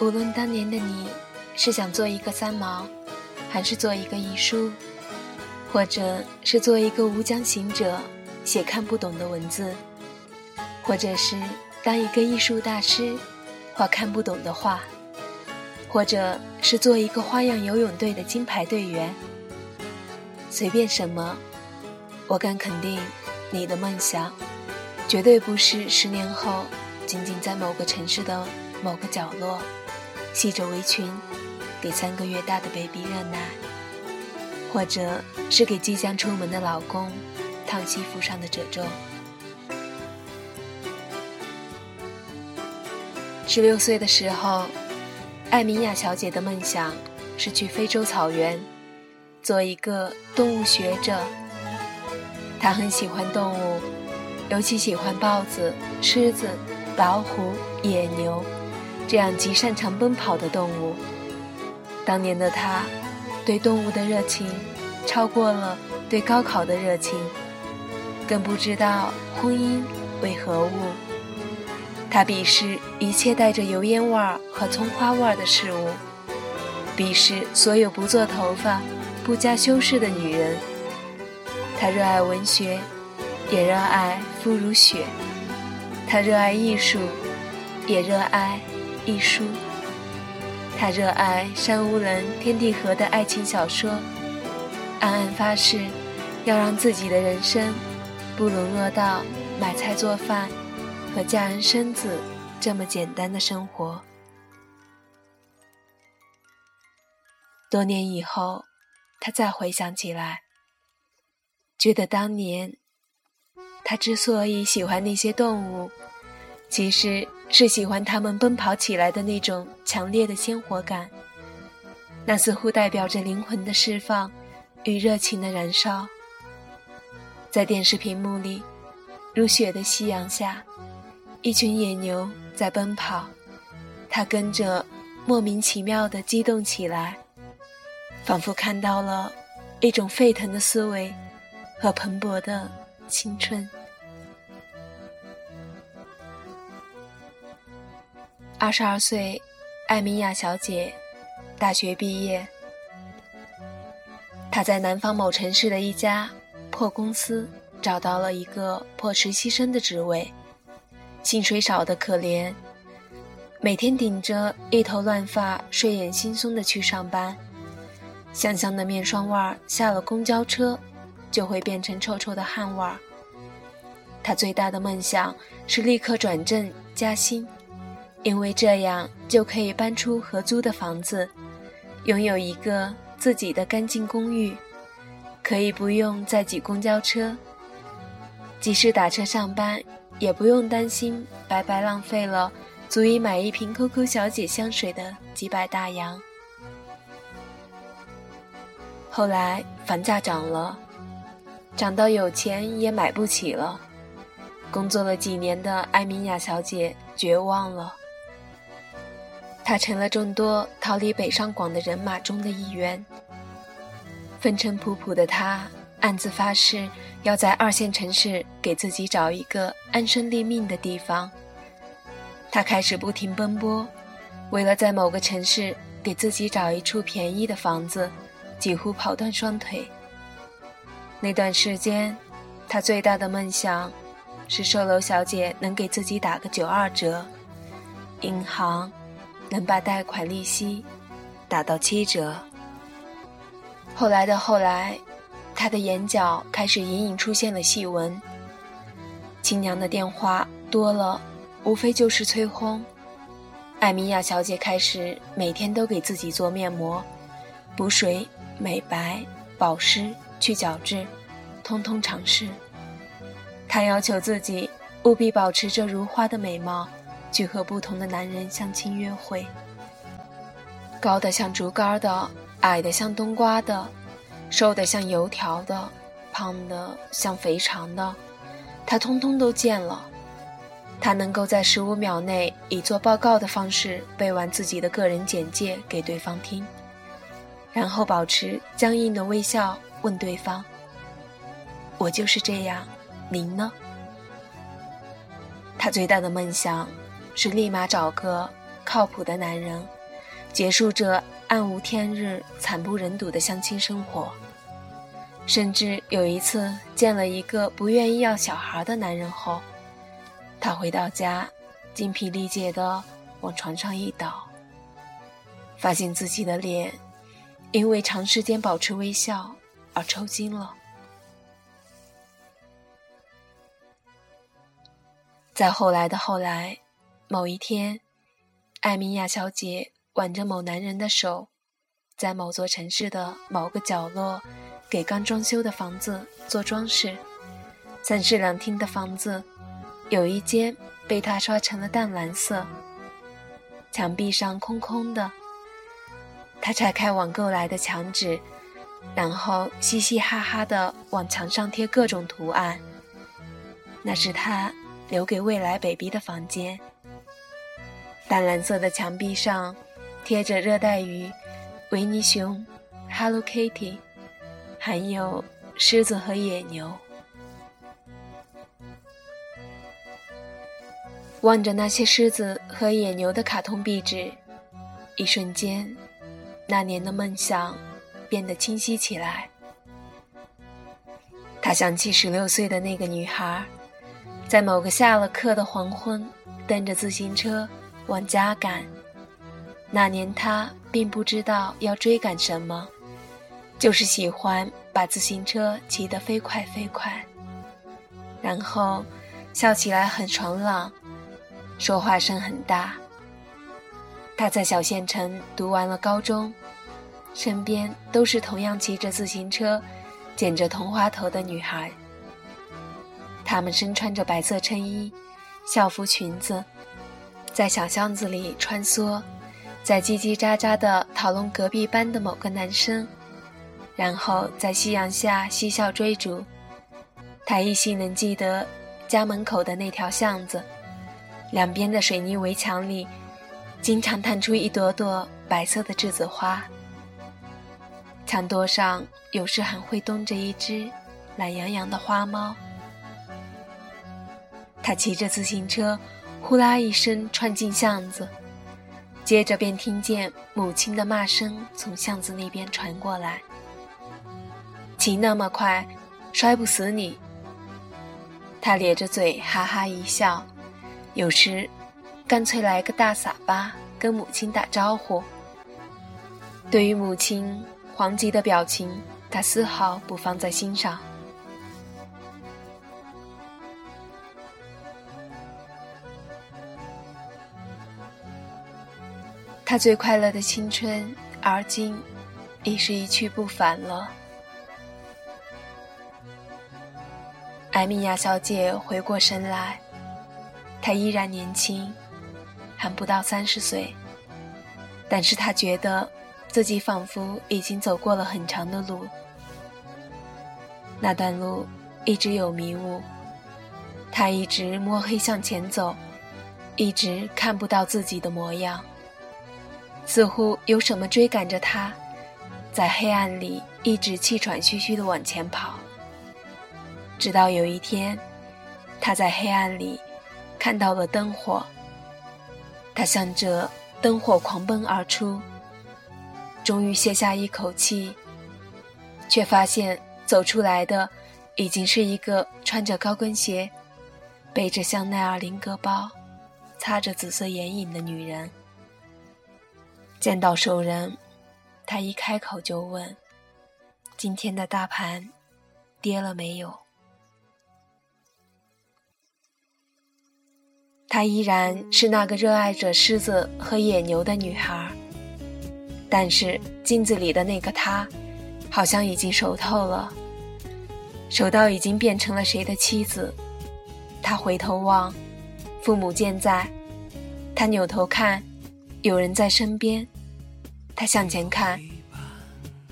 无论当年的你是想做一个三毛，还是做一个一书，或者是做一个无疆行者，写看不懂的文字，或者是当一个艺术大师，画看不懂的画，或者是做一个花样游泳队的金牌队员，随便什么，我敢肯定，你的梦想绝对不是十年后仅仅在某个城市的某个角落，系着围裙，给三个月大的 baby 热奶。或者是给即将出门的老公烫西服上的褶皱。十六岁的时候，艾米亚小姐的梦想是去非洲草原做一个动物学者。她很喜欢动物，尤其喜欢豹子、狮子、老虎、野牛这样极擅长奔跑的动物。当年的他。对动物的热情，超过了对高考的热情，更不知道婚姻为何物。他鄙视一切带着油烟味儿和葱花味儿的事物，鄙视所有不做头发、不加修饰的女人。他热爱文学，也热爱肤如雪；他热爱艺术，也热爱一书。他热爱山无人，天地合的爱情小说，暗暗发誓，要让自己的人生不沦落到买菜做饭和嫁人生子这么简单的生活。多年以后，他再回想起来，觉得当年他之所以喜欢那些动物，其实。是喜欢他们奔跑起来的那种强烈的鲜活感，那似乎代表着灵魂的释放与热情的燃烧。在电视屏幕里，如雪的夕阳下，一群野牛在奔跑，他跟着莫名其妙地激动起来，仿佛看到了一种沸腾的思维和蓬勃的青春。二十二岁，艾米亚小姐，大学毕业。她在南方某城市的一家破公司找到了一个破实习生的职位，薪水少得可怜，每天顶着一头乱发，睡眼惺忪的去上班，香香的面霜味儿下了公交车就会变成臭臭的汗味儿。她最大的梦想是立刻转正加薪。因为这样就可以搬出合租的房子，拥有一个自己的干净公寓，可以不用再挤公交车，即使打车上班，也不用担心白白浪费了足以买一瓶 COCO 小姐香水的几百大洋。后来房价涨了，涨到有钱也买不起了，工作了几年的艾米亚小姐绝望了。他成了众多逃离北上广的人马中的一员。风尘仆仆的他暗自发誓，要在二线城市给自己找一个安身立命的地方。他开始不停奔波，为了在某个城市给自己找一处便宜的房子，几乎跑断双腿。那段时间，他最大的梦想是售楼小姐能给自己打个九二折，银行。能把贷款利息打到七折。后来的后来，他的眼角开始隐隐出现了细纹。亲娘的电话多了，无非就是催婚。艾米亚小姐开始每天都给自己做面膜、补水、美白、保湿、去角质，通通尝试。她要求自己务必保持着如花的美貌。去和不同的男人相亲约会，高的像竹竿的，矮的像冬瓜的，瘦的像油条的，胖的像肥肠的，他通通都见了。他能够在十五秒内以做报告的方式背完自己的个人简介给对方听，然后保持僵硬的微笑问对方：“我就是这样，您呢？”他最大的梦想。是立马找个靠谱的男人，结束这暗无天日、惨不忍睹的相亲生活。甚至有一次见了一个不愿意要小孩的男人后，他回到家，精疲力竭地往床上一倒，发现自己的脸因为长时间保持微笑而抽筋了。在后来的后来，某一天，艾米亚小姐挽着某男人的手，在某座城市的某个角落，给刚装修的房子做装饰。三室两厅的房子，有一间被她刷成了淡蓝色，墙壁上空空的。她拆开网购来的墙纸，然后嘻嘻哈哈地往墙上贴各种图案。那是她。留给未来 baby 的房间，淡蓝色的墙壁上贴着热带鱼、维尼熊、Hello Kitty，还有狮子和野牛。望着那些狮子和野牛的卡通壁纸，一瞬间，那年的梦想变得清晰起来。他想起十六岁的那个女孩。在某个下了课的黄昏，蹬着自行车往家赶。那年他并不知道要追赶什么，就是喜欢把自行车骑得飞快飞快，然后笑起来很爽朗，说话声很大。他在小县城读完了高中，身边都是同样骑着自行车、剪着同花头的女孩。他们身穿着白色衬衣、校服裙子，在小巷子里穿梭，在叽叽喳喳地讨论隔壁班的某个男生，然后在夕阳下嬉笑追逐。他依稀能记得家门口的那条巷子，两边的水泥围墙里，经常探出一朵朵白色的栀子花。墙垛上有时还会蹲着一只懒洋洋的花猫。他骑着自行车，呼啦一声窜进巷子，接着便听见母亲的骂声从巷子那边传过来：“骑那么快，摔不死你。”他咧着嘴哈哈一笑，有时干脆来个大撒巴跟母亲打招呼。对于母亲黄吉的表情，他丝毫不放在心上。他最快乐的青春，而今已是一去不返了。艾米亚小姐回过神来，她依然年轻，还不到三十岁，但是她觉得自己仿佛已经走过了很长的路。那段路一直有迷雾，她一直摸黑向前走，一直看不到自己的模样。似乎有什么追赶着他，在黑暗里一直气喘吁吁地往前跑。直到有一天，他在黑暗里看到了灯火，他向着灯火狂奔而出，终于歇下一口气，却发现走出来的已经是一个穿着高跟鞋、背着香奈儿菱格包、擦着紫色眼影的女人。见到熟人，他一开口就问：“今天的大盘跌了没有？”她依然是那个热爱着狮子和野牛的女孩，但是镜子里的那个她，好像已经熟透了，熟到已经变成了谁的妻子。她回头望，父母健在；她扭头看。有人在身边，他向前看，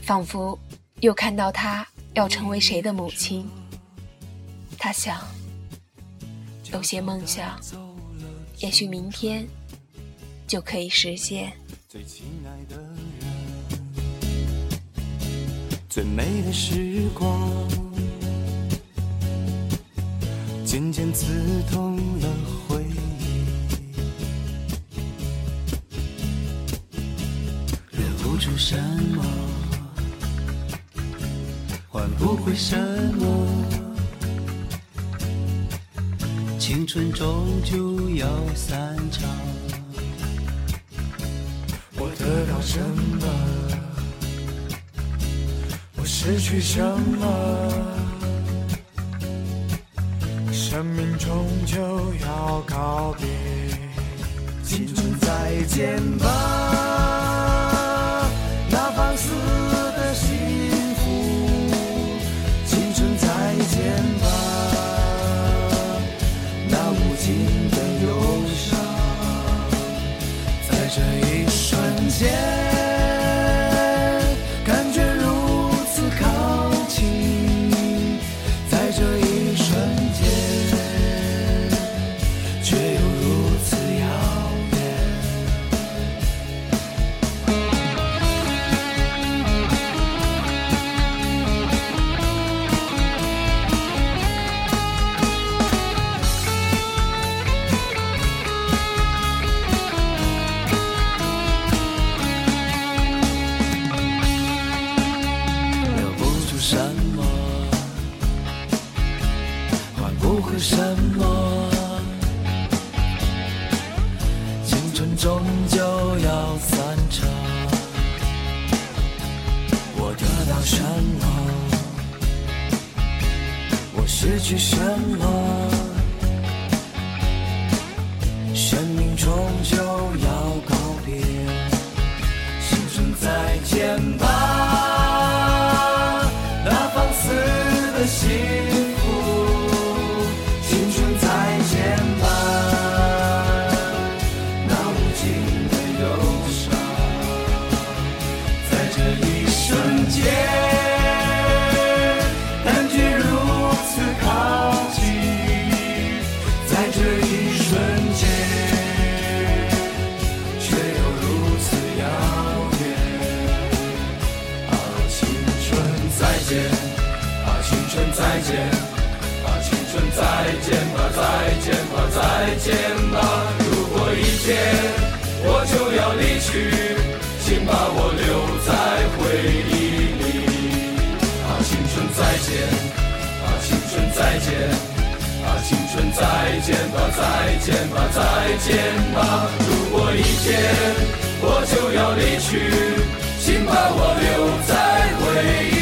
仿佛又看到他要成为谁的母亲。他想，有些梦想，也许明天就可以实现。最美的时光，渐渐刺痛了出什么，换不回什么。青春终究要散场。我得到什么？我失去什么？生命终究要告别，青春再见吧，瞬是什么？天我就要离去请把我留在回忆里。啊青春再见啊青春再见啊青春再见吧再见吧再见吧如果一天我就要离去请把我留在回忆